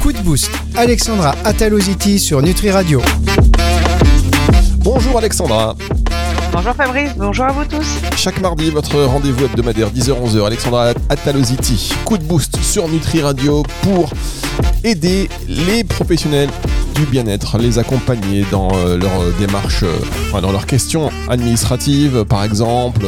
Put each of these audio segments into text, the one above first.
Coup de boost. Alexandra Ataloziti sur Nutri Radio. Bonjour Alexandra. Bonjour Fabrice, bonjour à vous tous. Chaque mardi, votre rendez-vous hebdomadaire 10h-11h, Alexandra Ataloziti, coup de boost sur Nutri Radio pour aider les professionnels du bien-être, les accompagner dans euh, leur démarche, euh, dans leurs questions administratives, par exemple.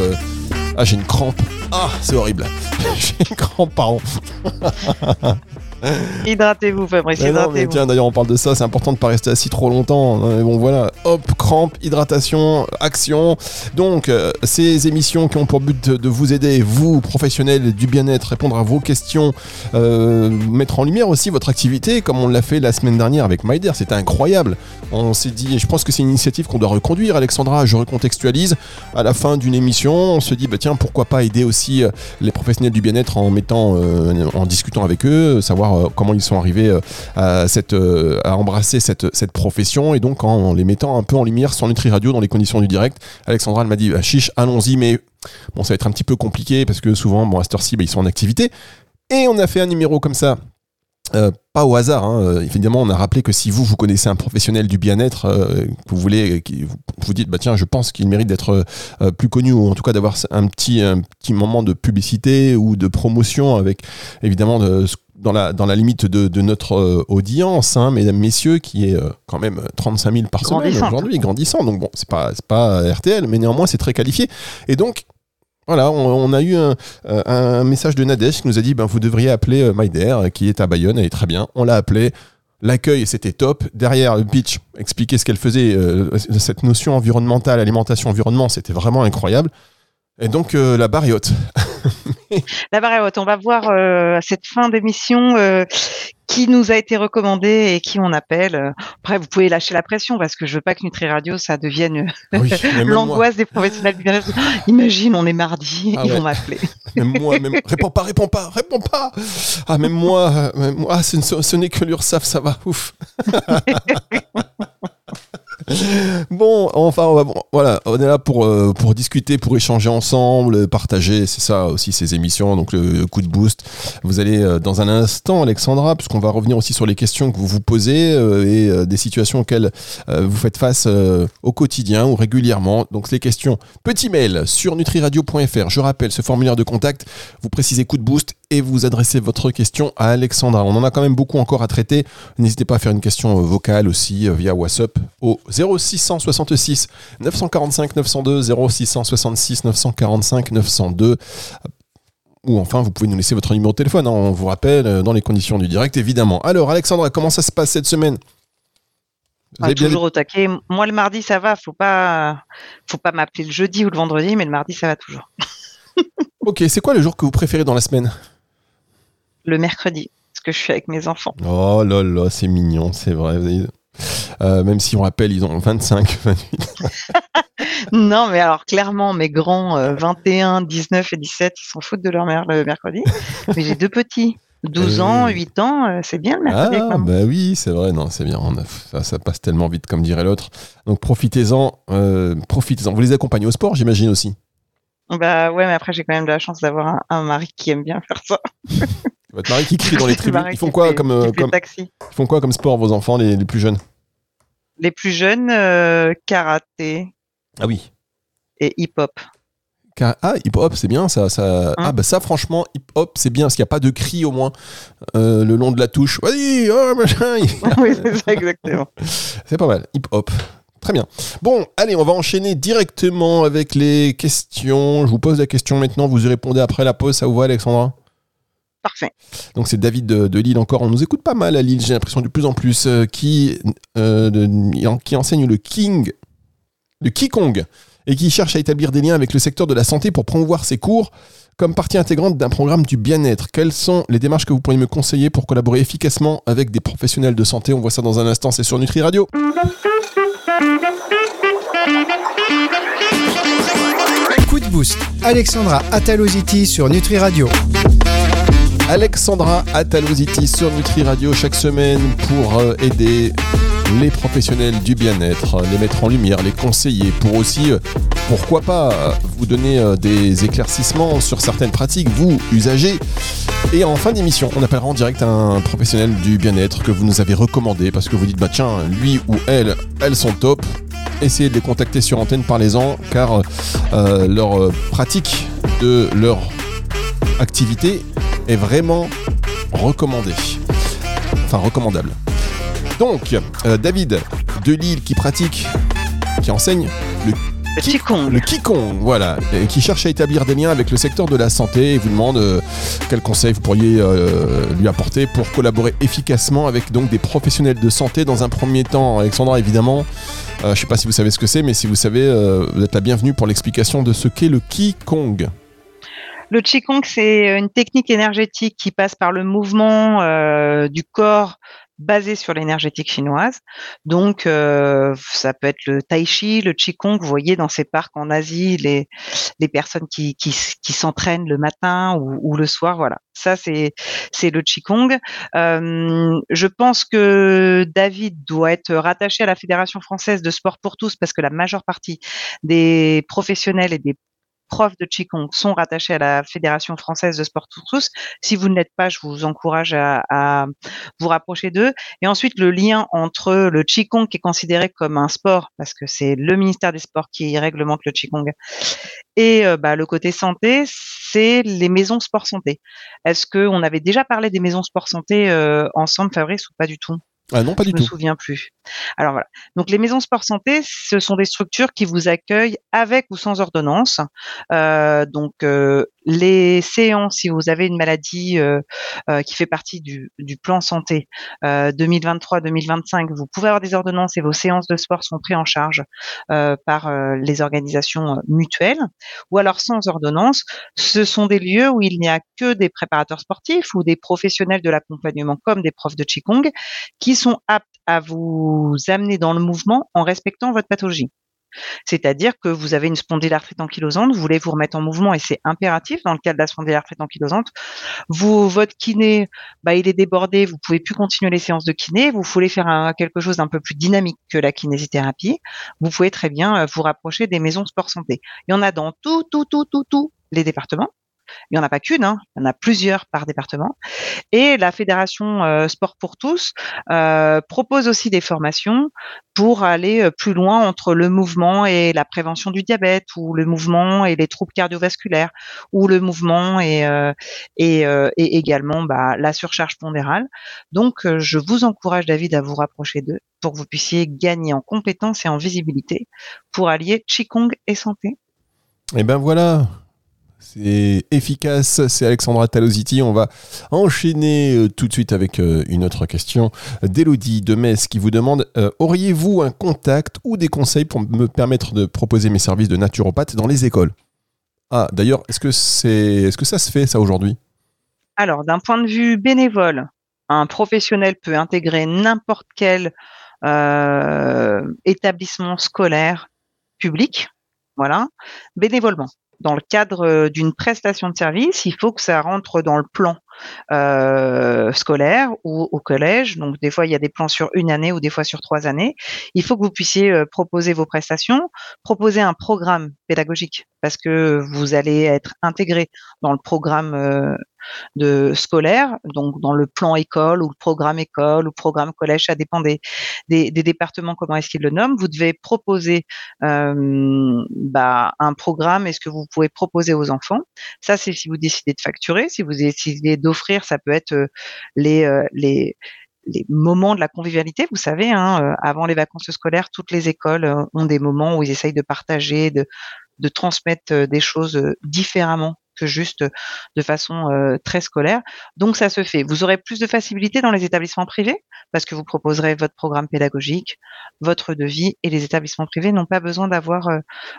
Ah, j'ai une crampe. Ah, c'est horrible. j'ai une crampe, pardon. Hydratez-vous, Fabrice, hydratez-vous. Tiens, d'ailleurs, on parle de ça, c'est important de ne pas rester assis trop longtemps. Mais bon, voilà, hop, crampe, hydratation, action. Donc, euh, ces émissions qui ont pour but de, vous aider, vous, professionnels du bien-être, répondre à vos questions, euh, mettre en lumière aussi votre activité, comme on l'a fait la semaine dernière avec Myder, c'était incroyable. On s'est dit, et je pense que c'est une initiative qu'on doit reconduire, Alexandra, je recontextualise. À la fin d'une émission, on se dit, bah, tiens, pourquoi pas aider aussi euh, les professionnels du bien-être en mettant, en discutant avec eux, savoir euh, comment ils sont arrivés euh, à, cette, euh, à embrasser cette, cette profession et donc en les mettant un peu en lumière sur Nutri Radio dans les conditions du direct. Alexandra m'a dit bah, chiche, allons-y, mais bon, ça va être un petit peu compliqué parce que souvent, bon, à cette heure-ci, ils sont en activité. Et on a fait un numéro comme ça. pas au hasard, hein. évidemment, on a rappelé que si vous, vous connaissez un professionnel du bien-être, que vous voulez, qui, vous, dites, bah tiens, je pense qu'il mérite d'être plus connu, ou en tout cas d'avoir un petit, un petit moment de publicité ou de promotion avec évidemment de, dans la, dans la limite de, notre euh, audience, hein, mesdames, messieurs, qui est euh, quand même 35 000 par semaine aujourd'hui, grandissant. Donc bon, c'est pas, pas RTL, mais néanmoins, c'est très qualifié. Et donc, voilà, on, a eu un, euh, un, message de Nadège qui nous a dit ben, vous devriez appeler Myder, qui est à Bayonne, elle est très bien. On l'a appelé. L'accueil, c'était top. Derrière, le pitch, expliquer ce qu'elle faisait, cette notion environnementale, alimentation, environnement, c'était vraiment incroyable. Et donc, la barre est haute. La barre On va voir euh, cette fin d'émission euh, qui nous a été recommandée et qui on appelle. Après, vous pouvez lâcher la pression parce que je veux pas que Nutri Radio ça devienne ah l'angoisse des professionnels du bien-être. Imagine, on est mardi, ah ils vont m'appeler. Même moi, même... réponds pas, réponds pas, réponds pas. Ah même moi, même moi, ah, ce, ce n'est que l'URSAF, ça va, ouf. bon, enfin, on voilà, on est là pour, euh, pour discuter, pour échanger ensemble, partager, c'est ça aussi ces émissions, donc le, coup de boost. Vous allez euh, dans un instant, Alexandra, puisqu'on va revenir aussi sur les questions que vous vous posez euh, et des situations auxquelles vous faites face au quotidien ou régulièrement. Donc les questions, petit mail sur nutriradio.fr. Je rappelle ce formulaire de contact, vous précisez coup de boost et vous adressez votre question à Alexandra. On en a quand même beaucoup encore à traiter. N'hésitez pas à faire une question vocale aussi via WhatsApp au 0666 945 902 0666 945 902 ou enfin vous pouvez nous laisser votre numéro de téléphone, hein. on vous rappelle euh, dans les conditions du direct évidemment. Alors Alexandra, comment ça se passe cette semaine? Ah, toujours au taquet. Moi le mardi ça va, faut pas faut pas m'appeler le jeudi ou le vendredi, mais le mardi ça va toujours. ok, c'est quoi le jour que vous préférez dans la semaine? Le mercredi, parce que je suis avec mes enfants. Oh là là, c'est mignon, c'est vrai. Euh, même si on rappelle, ils ont 25, 28. non, mais alors clairement, mes grands 21, euh, 19 et 17, ils s'en foutent de leur mère le mercredi. mais j'ai deux petits. 12 euh, ans, 8 ans, c'est bien le mercredi. Ah, bah oui, c'est vrai, non, c'est bien. ça, ça, passe tellement vite, comme dirait l'autre. Donc profitez-en, profitez-en. Vous les accompagnez au sport, j'imagine aussi. Bah ouais, mais après j'ai quand même de la chance d'avoir un, mari qui aime bien faire ça. Votre mari qui crie dans les tribunes? Ils font quoi comme, comme ils font quoi comme sport vos enfants les plus jeunes? Les plus jeunes, euh, karaté. Ah oui. Et hip-hop. Ah, hip-hop, c'est bien ça. ça... Hein? ah, bah ça, franchement, hip-hop, c'est bien, parce qu'il n'y a pas de cri au moins euh, le long de la touche. Vas-y, oh, machin. oui, c'est ça, exactement. c'est pas mal, hip-hop. Très bien. Bon, allez, on va enchaîner directement avec les questions. Je vous pose la question maintenant, vous y répondez après la pause. Ça vous va, Alexandra? Parfait. Donc c'est David de, Lille encore. On nous écoute pas mal à Lille, j'ai l'impression de plus en plus, euh, qui, euh, qui enseigne le King, le Kikong, et qui cherche à établir des liens avec le secteur de la santé pour promouvoir ses cours comme partie intégrante d'un programme du bien-être. Quelles sont les démarches que vous pourriez me conseiller pour collaborer efficacement avec des professionnels de santé? On voit ça dans un instant, c'est sur Nutri Radio. Coup de boost. Alexandra Ataloziti sur Nutri Radio. Alexandra Ataloziti sur Nutri Radio chaque semaine pour euh, aider les professionnels du bien-être, les mettre en lumière, les conseiller pour aussi, euh, pourquoi pas, vous donner euh, des éclaircissements sur certaines pratiques, vous, usagers. Et en fin d'émission, on appellera en direct un professionnel du bien-être que vous nous avez recommandé parce que vous dites, bah tiens, lui ou elle, elles sont top. Essayez de les contacter sur antenne, parlez-en, car leur pratique de leur activité est vraiment recommandé. Enfin, recommandable. Donc, euh, David de Lille qui pratique, qui enseigne le le Qigong. Le Qigong, voilà, et qui cherche à établir des liens avec le secteur de la santé et vous demande euh, quels conseils vous pourriez euh, lui apporter pour collaborer efficacement avec donc des professionnels de santé dans un premier temps. Alexandra, évidemment, je ne sais pas si vous savez ce que c'est, mais si vous savez, vous êtes la bienvenue pour l'explication de ce qu'est le Qigong. Le Qigong, c'est une technique énergétique qui passe par le mouvement euh, du corps basé sur l'énergétique chinoise. Donc, euh, ça peut être le tai chi, le qigong. Vous voyez dans ces parcs en Asie, les, les personnes qui, qui, qui s'entraînent le matin ou, ou, le soir. Voilà, ça c'est c'est le qigong. Euh, je pense que David doit être rattaché à la Fédération française de sport pour tous parce que la majeure partie des professionnels et des profs de Qigong sont rattachés à la Fédération française de sport pour tous. Si vous ne l'êtes pas, je vous encourage à, vous rapprocher d'eux. Et ensuite, le lien entre le Qigong qui est considéré comme un sport, parce que c'est le ministère des Sports qui réglemente le Qigong, et euh, bah, le côté santé, c'est les maisons sport santé. Est-ce qu'on avait déjà parlé des maisons sport santé euh, ensemble, Fabrice, ou pas du tout? Ah non, pas du tout. Je me souviens plus. Alors voilà. Donc les maisons sport santé, ce sont des structures qui vous accueillent avec ou sans ordonnance. Euh, donc euh, les séances, si vous avez une maladie euh, euh qui fait partie du, plan santé 2023-2025, euh, vous pouvez avoir des ordonnances et vos séances de sport sont prises en charge euh, par les organisations mutuelles. Ou alors sans ordonnance, ce sont des lieux où il n'y a que des préparateurs sportifs ou des professionnels de l'accompagnement comme des profs de Qigong qui sont aptes à vous amener dans le mouvement en respectant votre pathologie. C'est-à-dire que vous avez une spondylarthrite ankylosante, vous voulez vous remettre en mouvement et c'est impératif dans le cas de la spondylarthrite ankylosante. Vous, votre kiné, bah, il est débordé, vous pouvez plus continuer les séances de kiné, vous voulez faire quelque chose d'un peu plus dynamique que la kinésithérapie, vous pouvez très bien euh, vous rapprocher des maisons sport santé. Il y en a dans tout, tout, tout, tout, tout les départements. Il n'y en a pas qu'une, hein, il y en a plusieurs par département. Et la Fédération euh, Sport pour tous euh, propose aussi des formations pour aller euh, plus loin entre le mouvement et la prévention du diabète, ou le mouvement et les troubles cardiovasculaires, ou le mouvement et, également bah, la surcharge pondérale. Donc, je vous encourage, David, à vous rapprocher d'eux pour que vous puissiez gagner en compétences et en visibilité pour allier Qigong et santé. Et eh ben voilà, c'est efficace, c'est Alexandra Talositi. On va enchaîner euh, tout de suite avec euh, une autre question d'Elodie de Metz qui vous demande euh, Auriez-vous un contact ou des conseils pour me permettre de proposer mes services de naturopathe dans les écoles? Ah, d'ailleurs, est-ce que, c'est, est-ce que ça se fait ça aujourd'hui? Alors, d'un point de vue bénévole, un professionnel peut intégrer n'importe quel établissement scolaire public, voilà, bénévolement dans le cadre euh, d'une prestation de service, il faut que ça rentre dans le plan euh, scolaire ou au collège. Donc des fois il y a des plans sur une année ou des fois sur trois années. Il faut que vous puissiez euh, proposer vos prestations, proposer un programme pédagogique parce que vous allez être intégré dans le programme de scolaire, donc dans le plan école ou le programme école ou programme collège, ça dépend des, départements comment est-ce qu'ils le nomment. Vous devez proposer euh, bah, un programme est ce que vous pouvez proposer aux enfants. Ça, c'est si vous décidez de facturer. Si vous décidez d'offrir, ça peut être euh, les, euh, les moments de la convivialité, vous savez, hein, avant les vacances scolaires, toutes les écoles ont des moments où ils essayent de partager, de transmettre des choses différemment que juste de façon très scolaire. Donc ça se fait. Vous aurez plus de facilité dans les établissements privés parce que vous proposerez votre programme pédagogique, votre devis et les établissements privés n'ont pas besoin d'avoir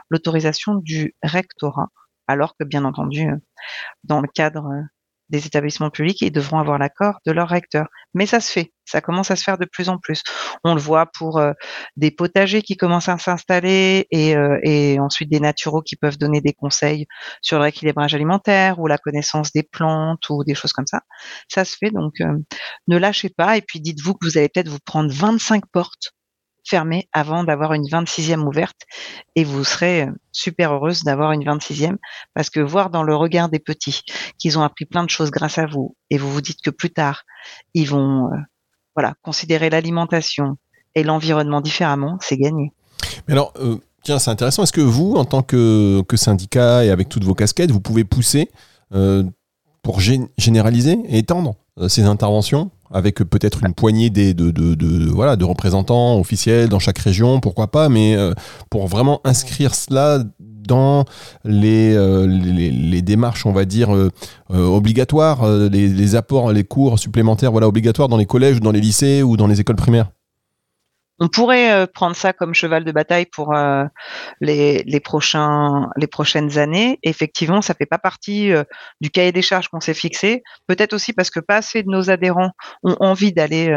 l'autorisation du rectorat. Alors que bien entendu, dans le cadre des établissements publics et devront avoir l'accord de leur recteur. Mais ça se fait, ça commence à se faire de plus en plus. On le voit pour euh, des potagers qui commencent à s'installer et, euh, et, ensuite des naturaux qui peuvent donner des conseils sur le rééquilibrage alimentaire ou la connaissance des plantes ou des choses comme ça. Ça se fait, donc euh, ne lâchez pas et puis dites-vous que vous allez peut-être vous prendre 25 portes fermée avant d'avoir une 26e ouverte et vous serez euh, super heureuse d'avoir une 26e parce que voir dans le regard des petits qu'ils ont appris plein de choses grâce à vous et vous vous dites que plus tard ils vont euh, voilà considérer l'alimentation et l'environnement différemment, c'est gagné. Mais alors euh, tiens, c'est intéressant. Est-ce que vous, en tant que, que, syndicat et avec toutes vos casquettes, vous pouvez pousser pour généraliser et étendre ces interventions? Avec peut-être une poignée des, de, de, voilà, de représentants officiels dans chaque région, pourquoi pas, mais euh, pour vraiment inscrire cela dans les, euh, les, les, démarches, on va dire, euh, obligatoires, les, les, apports, les cours supplémentaires voilà, obligatoires dans les collèges, dans les lycées ou dans les écoles primaires on pourrait euh, prendre ça comme cheval de bataille pour euh, les, prochains, les prochaines années. Effectivement, ça fait pas partie euh, du cahier des charges qu'on s'est fixé. Peut-être aussi parce que pas assez de nos adhérents ont envie d'aller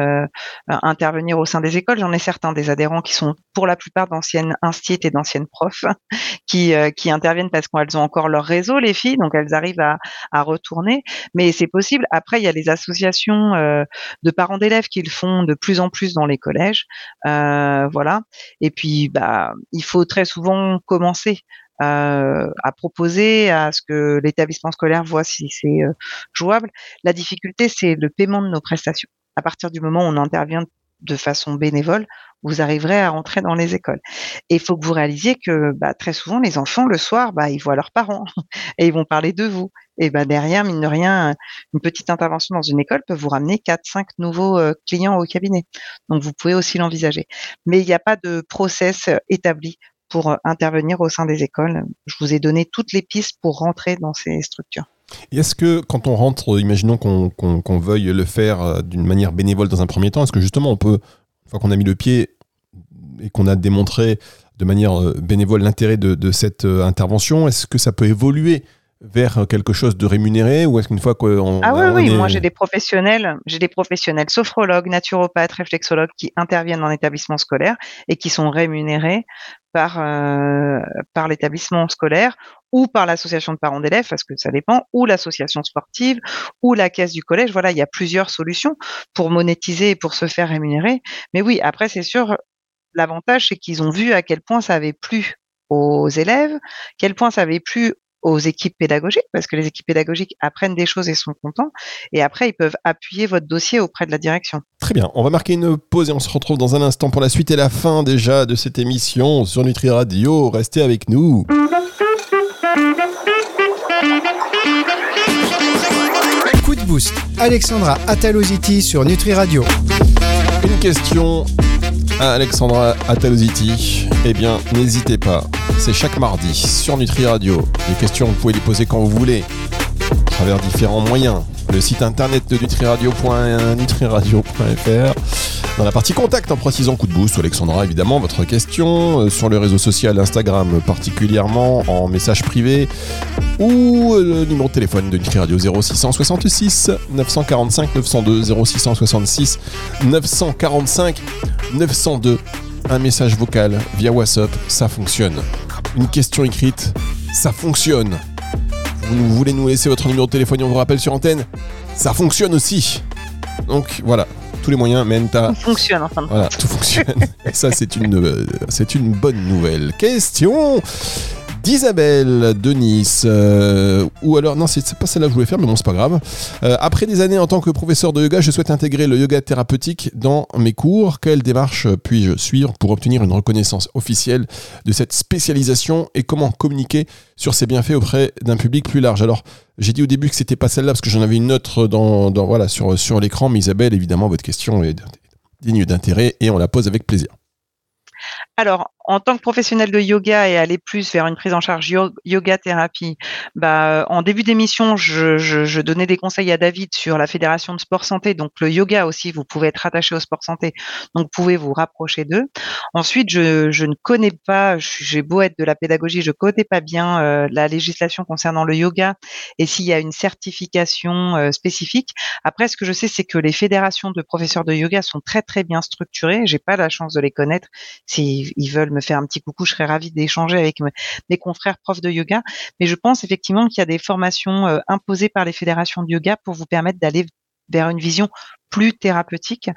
intervenir au sein des écoles. J'en ai certains des adhérents qui sont pour la plupart d'anciennes instituts et d'anciennes profs qui, interviennent parce qu'elles ont encore leur réseau, les filles, donc elles arrivent à, retourner. Mais c'est possible. Après, il y a les associations de parents d'élèves qui le font de plus en plus dans les collèges. Voilà. Et puis, bah, il faut très souvent commencer euh, à proposer à ce que l'établissement scolaire voit si c'est euh, jouable. La difficulté, c'est le paiement de nos prestations. À partir du moment où on intervient de façon bénévole, vous arriverez à rentrer dans les écoles. Et il faut que vous réalisiez que bah, très souvent, les enfants, le soir, bah, ils voient leurs parents et ils vont parler de vous. Et bah, derrière, mine de rien, une petite intervention dans une école peut vous ramener 4, 5 nouveaux euh, clients au cabinet. Donc, vous pouvez aussi l'envisager. Mais il n'y a pas de process euh, établi pour euh, intervenir au sein des écoles. Je vous ai donné toutes les pistes pour rentrer dans ces structures. Est-ce que quand on rentre, imaginons qu'on veuille le faire d'une manière bénévole dans un premier temps, est-ce que justement on peut, une fois qu'on a mis le pied et qu'on a démontré de manière bénévole l'intérêt de, de, cette intervention, est-ce que ça peut évoluer vers quelque chose de rémunéré ou est-ce qu'une fois qu'on ah oui oui moi j'ai des professionnels j'ai des professionnels sophrologues naturopathes réflexologues qui interviennent en établissement scolaire et qui sont rémunérés par euh, par l'établissement scolaire ou par l'association de parents d'élèves parce que ça dépend ou l'association sportive ou la caisse du collège. Voilà il y a plusieurs solutions pour monétiser et pour se faire rémunérer. Mais oui après c'est sûr l'avantage c'est qu'ils ont vu à quel point ça avait plu aux élèves, quel point ça avait plu aux équipes pédagogiques, parce que les équipes pédagogiques apprennent des choses et sont contents. Et après, ils peuvent appuyer votre dossier auprès de la direction. Très bien. On va marquer une pause et on se retrouve dans un instant pour la suite et la fin déjà de cette émission sur Nutri Radio. Restez avec nous. Coup de boost. Alexandra Ataloziti sur Nutri Radio. Une question à Alexandra Ataloziti. Eh bien, n'hésitez pas c'est chaque mardi sur Nutri Radio. Les questions, vous pouvez les poser quand vous voulez, à travers différents moyens. Le site internet de nutriradio.nutriradio.fr. Dans la partie contact, en précisant coup de boost, Alexandra, évidemment, votre question euh, sur le réseau social Instagram, particulièrement en message privé, ou euh, le numéro de téléphone de Nutri Radio 0666 945 902 0666 945 902 un message vocal via WhatsApp, ça fonctionne. Une question écrite, ça fonctionne. Vous voulez nous laisser votre numéro de téléphone et on vous rappelle sur antenne Ça fonctionne aussi. Donc voilà, tous les moyens mènent à. Tout fonctionne enfin. Voilà, tout fonctionne. et ça, c'est une, euh, c'est une bonne nouvelle. Question d'Isabelle de Nice. Euh, ou alors, non, c'est pas celle-là que je voulais faire, mais bon, c'est pas grave. Euh, après des années en tant que professeur de yoga, je souhaite intégrer le yoga thérapeutique dans mes cours. Quelle démarche puis-je suivre pour obtenir une reconnaissance officielle de cette spécialisation et comment communiquer sur ses bienfaits auprès d'un public plus large? Alors, j'ai dit au début que c'était pas celle-là parce que j'en avais une autre dans, voilà, sur, sur l'écran, mais Isabelle, évidemment, votre question est digne d'intérêt et on la pose avec plaisir. Alors, en tant que professionnel de yoga et aller plus vers une prise en charge yoga thérapie, bah, en début d'émission, je, je, donnais des conseils à David sur la fédération de sport santé. Donc le yoga aussi, vous pouvez être attaché au sport santé, donc vous pouvez vous rapprocher d'eux. Ensuite, je, je, ne connais pas, j'ai beau être de la pédagogie, je connais pas bien euh, la législation concernant le yoga et s'il y a une certification euh, spécifique. Après, ce que je sais, c'est que les fédérations de professeurs de yoga sont très très bien structurées. J'ai pas la chance de les connaître. S'ils veulent me faire un petit coucou, je serais ravie d'échanger avec mes confrères profs de yoga. Mais je pense effectivement qu'il y a des formations euh, imposées par les fédérations de yoga pour vous permettre d'aller vers une vision plus thérapeutique.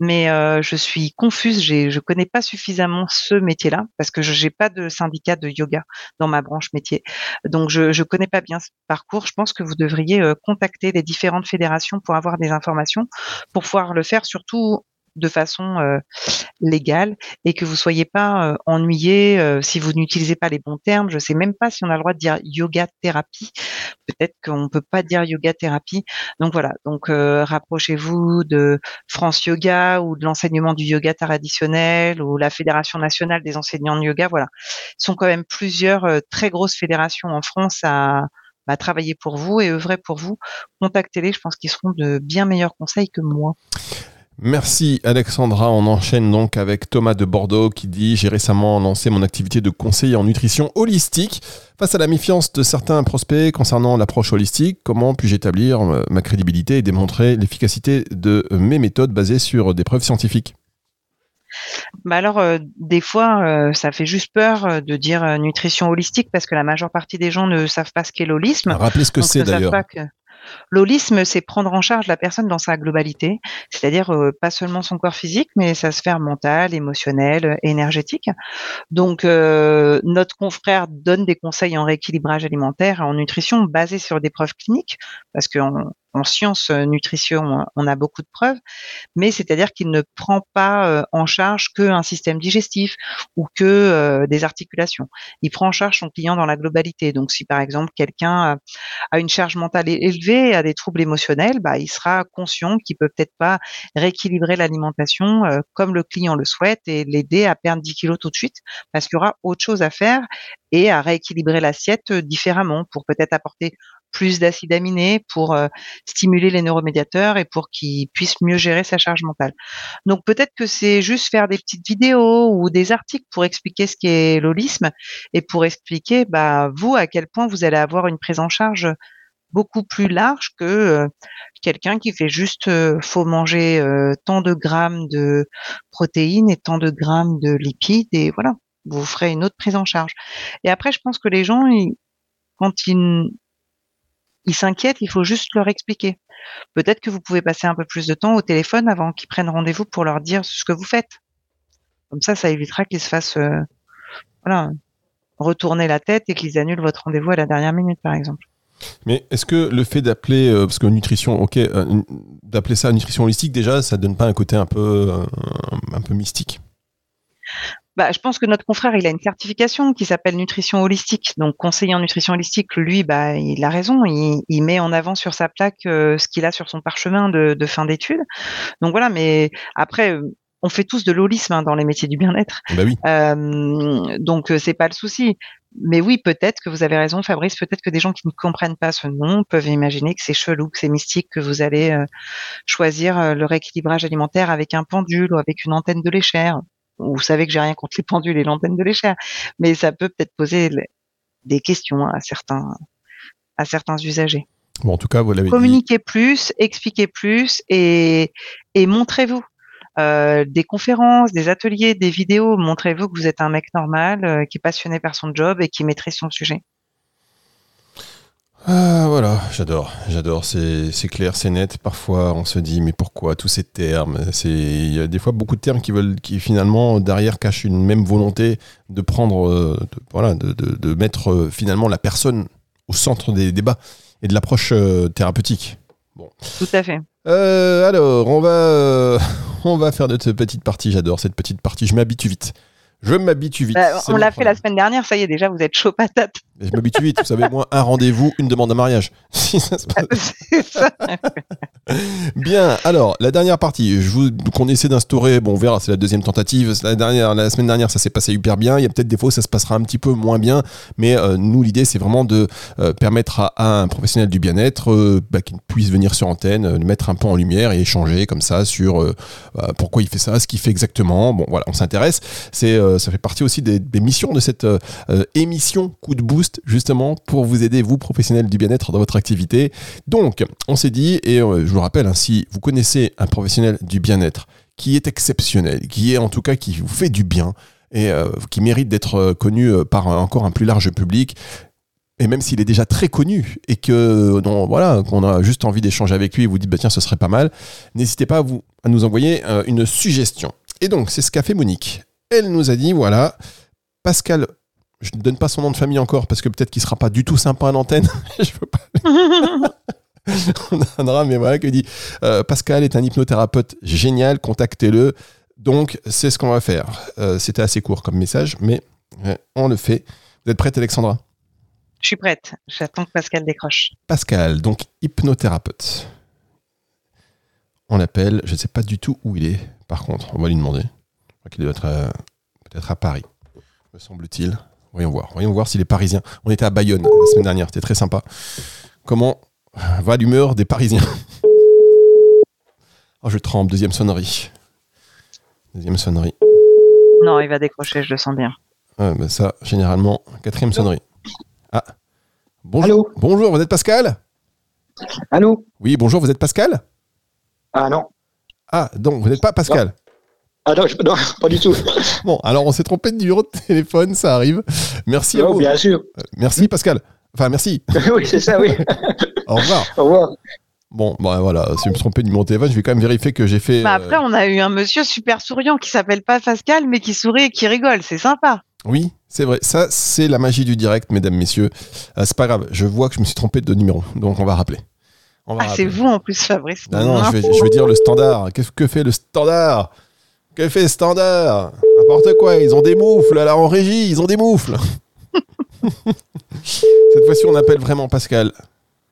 Mais euh, je suis confuse, je ne connais pas suffisamment ce métier-là parce que je n'ai pas de syndicat de yoga dans ma branche métier. Donc je ne connais pas bien ce parcours. Je pense que vous devriez euh, contacter les différentes fédérations pour avoir des informations, pour pouvoir le faire surtout de façon euh, légale et que vous soyez pas euh, ennuyé euh, si vous n'utilisez pas les bons termes. Je sais même pas si on a le droit de dire yoga thérapie. Peut-être qu'on peut pas dire yoga thérapie. Donc voilà. Donc rapprochez-vous de France Yoga ou de l'enseignement du yoga traditionnel ou la Fédération nationale des enseignants de yoga. Voilà. Ce sont quand même plusieurs très grosses fédérations en France à travailler pour vous et œuvrer pour vous. Contactez-les. Je pense qu'ils seront de bien meilleurs conseils que moi. Merci Alexandra. On enchaîne donc avec Thomas de Bordeaux qui dit J'ai récemment lancé mon activité de conseiller en nutrition holistique. Face à la méfiance de certains prospects concernant l'approche holistique, comment puis-je établir euh, ma crédibilité et démontrer l'efficacité de mes méthodes basées sur des preuves scientifiques? Bah alors, euh, des fois, euh, ça fait juste peur de dire nutrition holistique parce que la majeure partie des gens ne savent pas ce qu'est l'holisme. Rappelez ce que c'est d'ailleurs. L'holisme, c'est prendre en charge la personne dans sa globalité, c'est-à-dire euh, pas seulement son corps physique, mais sa sphère mentale, émotionnelle, énergétique. Donc, euh, notre confrère donne des conseils en rééquilibrage alimentaire en nutrition basés sur des preuves cliniques, parce qu'on en sciences euh, nutrition, on a beaucoup de preuves, mais c'est-à-dire qu'il ne prend pas euh, en charge qu'un système digestif ou que euh, des articulations. Il prend en charge son client dans la globalité. Donc, si par exemple quelqu'un a une charge mentale élevée, a des troubles émotionnels, bah, il sera conscient qu'il peut peut-être pas rééquilibrer l'alimentation comme le client le souhaite et l'aider à perdre 10 kilos tout de suite, parce qu'il y aura autre chose à faire et à rééquilibrer l'assiette différemment pour peut-être apporter plus d'acides aminés pour euh, stimuler les neuromédiateurs et pour qu'ils puissent mieux gérer sa charge mentale. Donc peut-être que c'est juste faire des petites vidéos ou des articles pour expliquer ce qu'est l'holisme et pour expliquer bah, vous à quel point vous allez avoir une prise en charge beaucoup plus large que euh, quelqu'un qui fait juste euh, faut manger tant de grammes de protéines et tant de grammes de lipides et voilà vous ferez une autre prise en charge. Et après, je pense que les gens, quand ils, ils s'inquiètent, il faut juste leur expliquer. Peut-être que vous pouvez passer un peu plus de temps au téléphone avant qu'ils prennent rendez-vous pour leur dire ce que vous faites. Comme ça, ça évitera qu'ils se fassent euh, retourner la tête et qu'ils annulent votre rendez-vous à la dernière minute, par exemple. Mais est-ce que le fait d'appeler, euh, parce que nutrition, ok, euh, d'appeler ça nutrition holistique, déjà, ça donne pas un côté un peu, un peu mystique? Bah, je pense que notre confrère, il a une certification qui s'appelle nutrition holistique. Donc, conseiller en nutrition holistique, lui, bah, il a raison. Il, il met en avant sur sa plaque euh, ce qu'il a sur son parchemin de, de fin d'études. Donc voilà. Mais après, euh, on fait tous de l'holisme hein, dans les métiers du bien-être. Bah oui. euh, donc c'est pas le souci. Mais oui, peut-être que vous avez raison, Fabrice. Peut-être que des gens qui ne comprennent pas ce nom peuvent imaginer que c'est chelou, que c'est mystique, que vous allez euh, choisir le rééquilibrage alimentaire avec un pendule ou avec une antenne de l'échère vous savez que j'ai rien contre les pendules et l'antenne de l'échelle, mais ça peut peut-être poser des questions à certains, à certains usagers. Bon, en tout cas, vous l'avez Communiquez plus, expliquez plus et, et montrez-vous. Euh, des conférences, des ateliers, des vidéos, montrez-vous que vous êtes un mec normal, euh, qui est passionné par son job et qui maîtrise son sujet. J'adore, j'adore, c'est clair, c'est net. Parfois, on se dit, mais pourquoi tous ces termes? Il y a des fois beaucoup de termes qui veulent, qui finalement, derrière, cachent une même volonté de prendre, euh, de, voilà, de, de, mettre euh, finalement la personne au centre des débats et de l'approche euh, thérapeutique. Bon. Tout à fait. alors, on va, on va faire notre petite partie, j'adore cette petite partie, je m'habitue vite. Je m'habitue vite. Bah, on l'a fait la semaine dernière, ça y est, déjà, vous êtes chaud patate. je m'habitue vite, vous savez, moi, un rendez-vous, une demande en mariage. Si ça se passe- ça. Bien, alors, la dernière partie, je vous, qu'on essaie d'instaurer, bon, on verra, c'est la deuxième tentative. La, dernière, la semaine dernière, ça s'est passé hyper bien. Il y a peut-être des fois où ça se passera un petit peu moins bien, mais euh, nous, l'idée, c'est vraiment de euh, permettre à, à un professionnel du bien-être euh, bah, qu'il puisse venir sur antenne, le mettre un peu en lumière et échanger comme ça sur bah, pourquoi il fait ça, ce qu'il fait exactement. Bon, voilà, on s'intéresse. C'est, euh, ça fait partie aussi des, missions de cette euh, euh, émission Coup de Boost, justement, pour vous aider, vous, professionnels du bien-être, dans votre activité. Donc, on s'est dit, et je vous rappelle, hein, si vous connaissez un professionnel du bien-être qui est exceptionnel, qui est en tout cas qui vous fait du bien et qui mérite d'être connu par encore un plus large public, et même s'il est déjà très connu et que voilà qu'on a juste envie d'échanger avec lui et vous dites bah tiens ce serait pas mal, n'hésitez pas à, vous, à nous envoyer une suggestion. Et donc c'est ce qu'a fait Monique. Elle nous a dit voilà Pascal, je ne donne pas son nom de famille encore parce que peut-être qu'il sera pas du tout sympa à l'antenne. je veux pas on donnera, mais voilà, que dit euh, Pascal est un hypnothérapeute génial, contactez-le. Donc, c'est ce qu'on va faire. Euh, C'était assez court comme message, mais euh, on le fait. Vous êtes prête, Alexandra? Je suis prête. J'attends que Pascal décroche. Pascal, donc hypnothérapeute. On l'appelle, je ne sais pas du tout où il est, par contre, on va lui demander. Je crois qu'il doit être euh, peut-être à Paris, me semble-t-il. Voyons voir, voyons voir s'il est parisien. On était à Bayonne la semaine dernière, c'était très sympa. Comment va l'humeur des Parisiens Oh, je tremble, deuxième sonnerie. Deuxième sonnerie. Non, il va décrocher, je le sens bien. Ça, généralement, quatrième sonnerie. Ah. Bonjour. Allô Bonjour, vous êtes Pascal? Allô? Oui, bonjour, vous êtes Pascal? Ah non. Ah, donc vous n'êtes pas Pascal? Ah non, je- non, pas du tout. Bon, alors on s'est trompé de numéro de téléphone, ça arrive. Merci à vous. bien sûr. Euh, Merci Pascal. Enfin, merci. oui, c'est ça, oui. Au revoir. Au revoir. Bon, bah voilà, si je me suis trompé de numéro de téléphone, je vais quand même vérifier que j'ai fait. Bah, euh, après, on a eu un monsieur super souriant qui s'appelle pas Pascal, mais qui sourit et qui rigole. C'est sympa. Oui, c'est vrai. Ça, c'est la magie du direct, mesdames, messieurs. Euh, c'est pas grave. Je vois que je me suis trompé de numéro, donc on va rappeler. On va Ah, c'est vous en plus, Fabrice. Ah non, je vais, je vais dire le standard. Qu'est-ce que fait le standard? Que fait standard? N'importe quoi, ils ont des moufles là en régie, ils ont des moufles. Cette fois-ci, on appelle vraiment Pascal.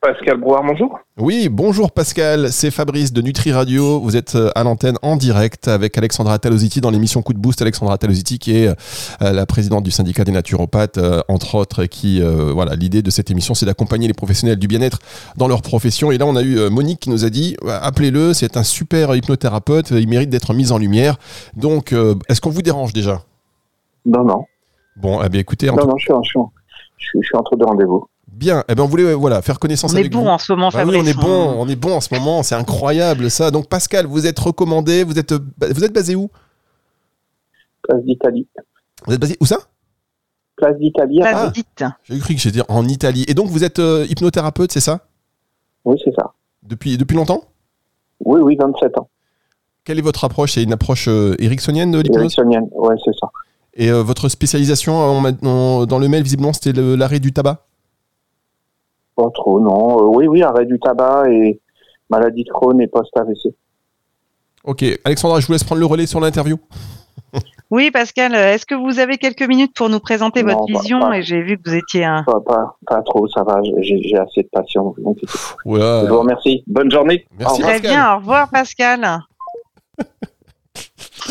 Pascal Brouard, bonjour. Oui, bonjour Pascal, c'est Fabrice de Nutri Radio. Vous êtes euh, à l'antenne en direct avec Alexandra Talositi dans l'émission Coup de Boost. Alexandra Talositi qui est euh, la présidente du syndicat des naturopathes, euh, entre autres, et qui, euh, voilà, l'idée de cette émission, c'est d'accompagner les professionnels du bien-être dans leur profession. Et là, on a eu Monique qui nous a dit, appelez-le, c'est un super hypnothérapeute, il mérite d'être mis en lumière. Donc, euh, est-ce qu'on vous dérange déjà? Non, non. Bon, eh bien écoutez, Non, tout- non, je suis, en- je suis, en- je suis, je suis entre deux rendez-vous. Bien, eh bien on voulait euh, voilà, faire connaissance On est avec bon vous. en ce moment, Bah oui, on est bon, on est bon en ce moment, c'est incroyable ça. Donc Pascal, vous êtes recommandé, vous êtes, vous êtes basé où? Place d'Italie. Vous êtes basé où ça? Place d'Italie. Place Ah. J'ai cru que j'étais en Italie. Et donc vous êtes euh, hypnothérapeute, c'est ça? Oui, c'est ça. depuis, depuis longtemps? Oui, oui, 27 ans. Quelle est votre approche? C'est une approche euh, ericksonienne de l'hypnose? Ericksonienne. Ouais, c'est ça. Et euh, votre spécialisation on on- dans le mail, visiblement, c'était l'arrêt du tabac? Pas trop, non. Euh, oui, oui, arrêt du tabac et maladie de Crohn et post-AVC. Ok, Alexandra, je vous laisse prendre le relais sur l'interview. Oui, Pascal, euh, est-ce que vous avez quelques minutes pour nous présenter Non, votre pas- vision pas. Et j'ai vu que vous étiez un. Pas, pas, pas trop, ça va. J'ai assez de patience. Je vous remercie. Bonne journée. Merci. Très bien, au revoir, Pascal.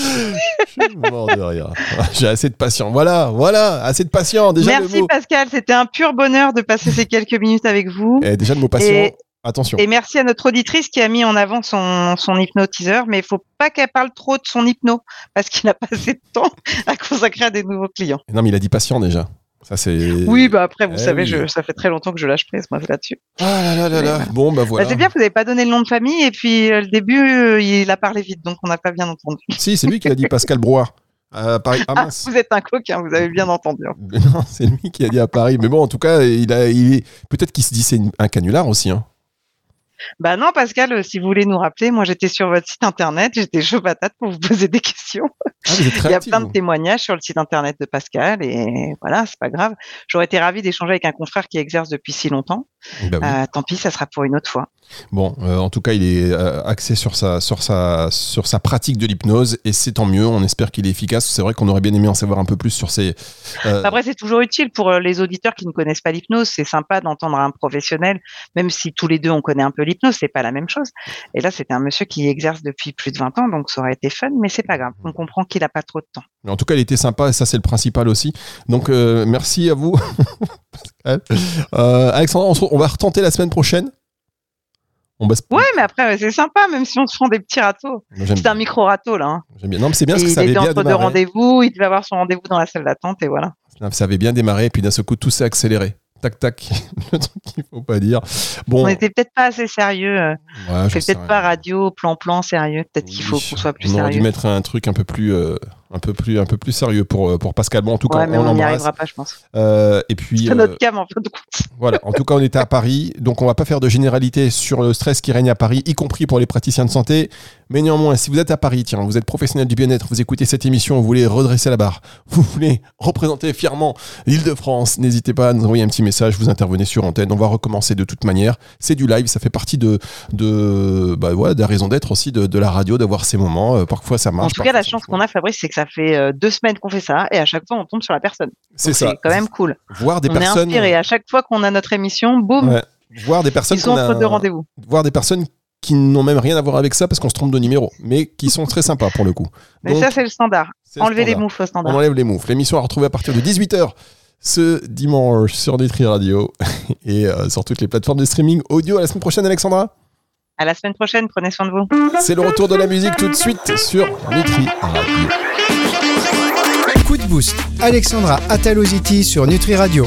Je suis mort de rire. J'ai assez de patience. Voilà, voilà, assez de patience. Déjà le Merci, mot. Pascal. C'était un pur bonheur de passer ces quelques minutes avec vous. Eh, déjà le mot patient. Et- Attention. Et merci à notre auditrice qui a mis en avant son, son hypnotiseur, mais il faut pas qu'elle parle trop de son hypno, parce qu'il a pas assez de temps à consacrer à des nouveaux clients. Non, mais il a dit patient déjà. Ça, c'est. Oui, bah après, vous Eh savez, oui. je, ça fait très longtemps que je lâche prise, moi, là-dessus. Ah là là là là. Bon, bah Bah, voilà. c'est bien, vous n'avez pas donné le nom de famille, et puis euh, le début, euh, il a parlé vite, donc on n'a pas bien entendu. Si, c'est lui qui l'a dit, Pascal Brouard. À Paris. Ah Ah, vous êtes un coquin, vous avez bien entendu. Non, c'est lui qui a dit à Paris. Mais bon, en tout cas, il a, il peut-être qu'il se dit c'est une- un canular aussi. Hein. Bah non, Pascal, euh, si vous voulez nous rappeler, moi j'étais sur votre site internet, j'étais chaud patate pour vous poser des questions. Ah, Il y a plein de témoignages sur le site internet de Pascal et voilà, c'est pas grave. J'aurais été ravie d'échanger avec un confrère qui exerce depuis si longtemps. Bah oui. Euh, tant pis, ça sera pour une autre fois. Bon, euh, en tout cas, il est euh, axé sur sa, sur, sa, sur sa pratique de l'hypnose et c'est tant mieux. On espère qu'il est efficace. C'est vrai qu'on aurait bien aimé en savoir un peu plus sur ses. euh, Après, c'est toujours utile pour les auditeurs qui ne connaissent pas l'hypnose. C'est sympa d'entendre un professionnel, même si tous les deux on connaît un peu l'hypnose, c'est pas la même chose. Et là, c'était un monsieur qui exerce depuis plus de 20 ans, donc ça aurait été fun, mais c'est pas grave. On comprend qu'il a pas trop de temps. Mais en tout cas, il était sympa et ça, c'est le principal aussi. Donc, euh, merci à vous. Pascal. Euh, Alexandre, on, se- on va retenter la semaine prochaine. On baisse. Ouais, mais après, c'est sympa, même si on se prend des petits râteaux. C'est un micro râteau, là. hein. j'aime bien. Non, mais c'est bien parce que il ça avait bien entre deux démarré. rendez-vous, il devait avoir son rendez-vous dans la salle d'attente, et voilà. Ça avait bien démarré et puis d'un seul coup, tout s'est accéléré. Tac, tac. le truc qu'il faut pas dire. Bon, On n'était peut-être pas assez sérieux. euh, ouais, On je fait sais peut-être pas radio, plan-plan, sérieux. Peut-être qu'il faut qu'on soit plus on aurait dû sérieux. mettre un truc un peu plus, euh, un peu plus, un peu plus sérieux pour, euh, pour Pascal. Bon, en tout cas, Ouais, mais on n'y arrivera pas, je pense. Euh, et puis, C'est euh, notre cam, en fin de compte. voilà. En tout cas, on était à Paris, donc on va pas faire de généralité sur le stress qui règne à Paris, y compris pour les praticiens de santé. Mais néanmoins, si vous êtes à Paris, tiens, vous êtes professionnel du bien-être, vous écoutez cette émission, vous voulez redresser la barre, vous voulez représenter fièrement l'Île-de-France, n'hésitez pas à nous envoyer un petit message, vous intervenez sur antenne. On va recommencer de toute manière. C'est du live, ça fait partie de, de, bah ouais, de la raison d'être aussi de, de la radio, d'avoir ces moments. Euh, parfois ça marche. En tout cas, la chance qu'on a, Fabrice, c'est que ça fait euh, deux semaines qu'on fait ça, et à chaque fois, on tombe sur la personne. C'est ça. quand même cool. Voir des on personnes. est inspiré. À chaque fois qu'on a notre émission, boum, Ouais. Voir des personnes ils sont qu'on a- entre deux rendez-vous. voir des personnes qui n'ont même rien à voir avec ça parce qu'on se trompe de numéro, mais qui sont très sympas pour le coup. Mais Donc, ça, c'est le standard. c'est le Enlever les moufles au On standard. enlève les moufles. L'émission à retrouver à partir de 18h ce dimanche sur Nutri Radio et euh, sur toutes les plateformes de streaming audio. À la semaine prochaine, Alexandra. À la semaine prochaine, prenez soin de vous. C'est le retour de la musique tout de suite sur Nutri Radio. Coup de boost. Alexandra Ataloziti sur Nutri Radio.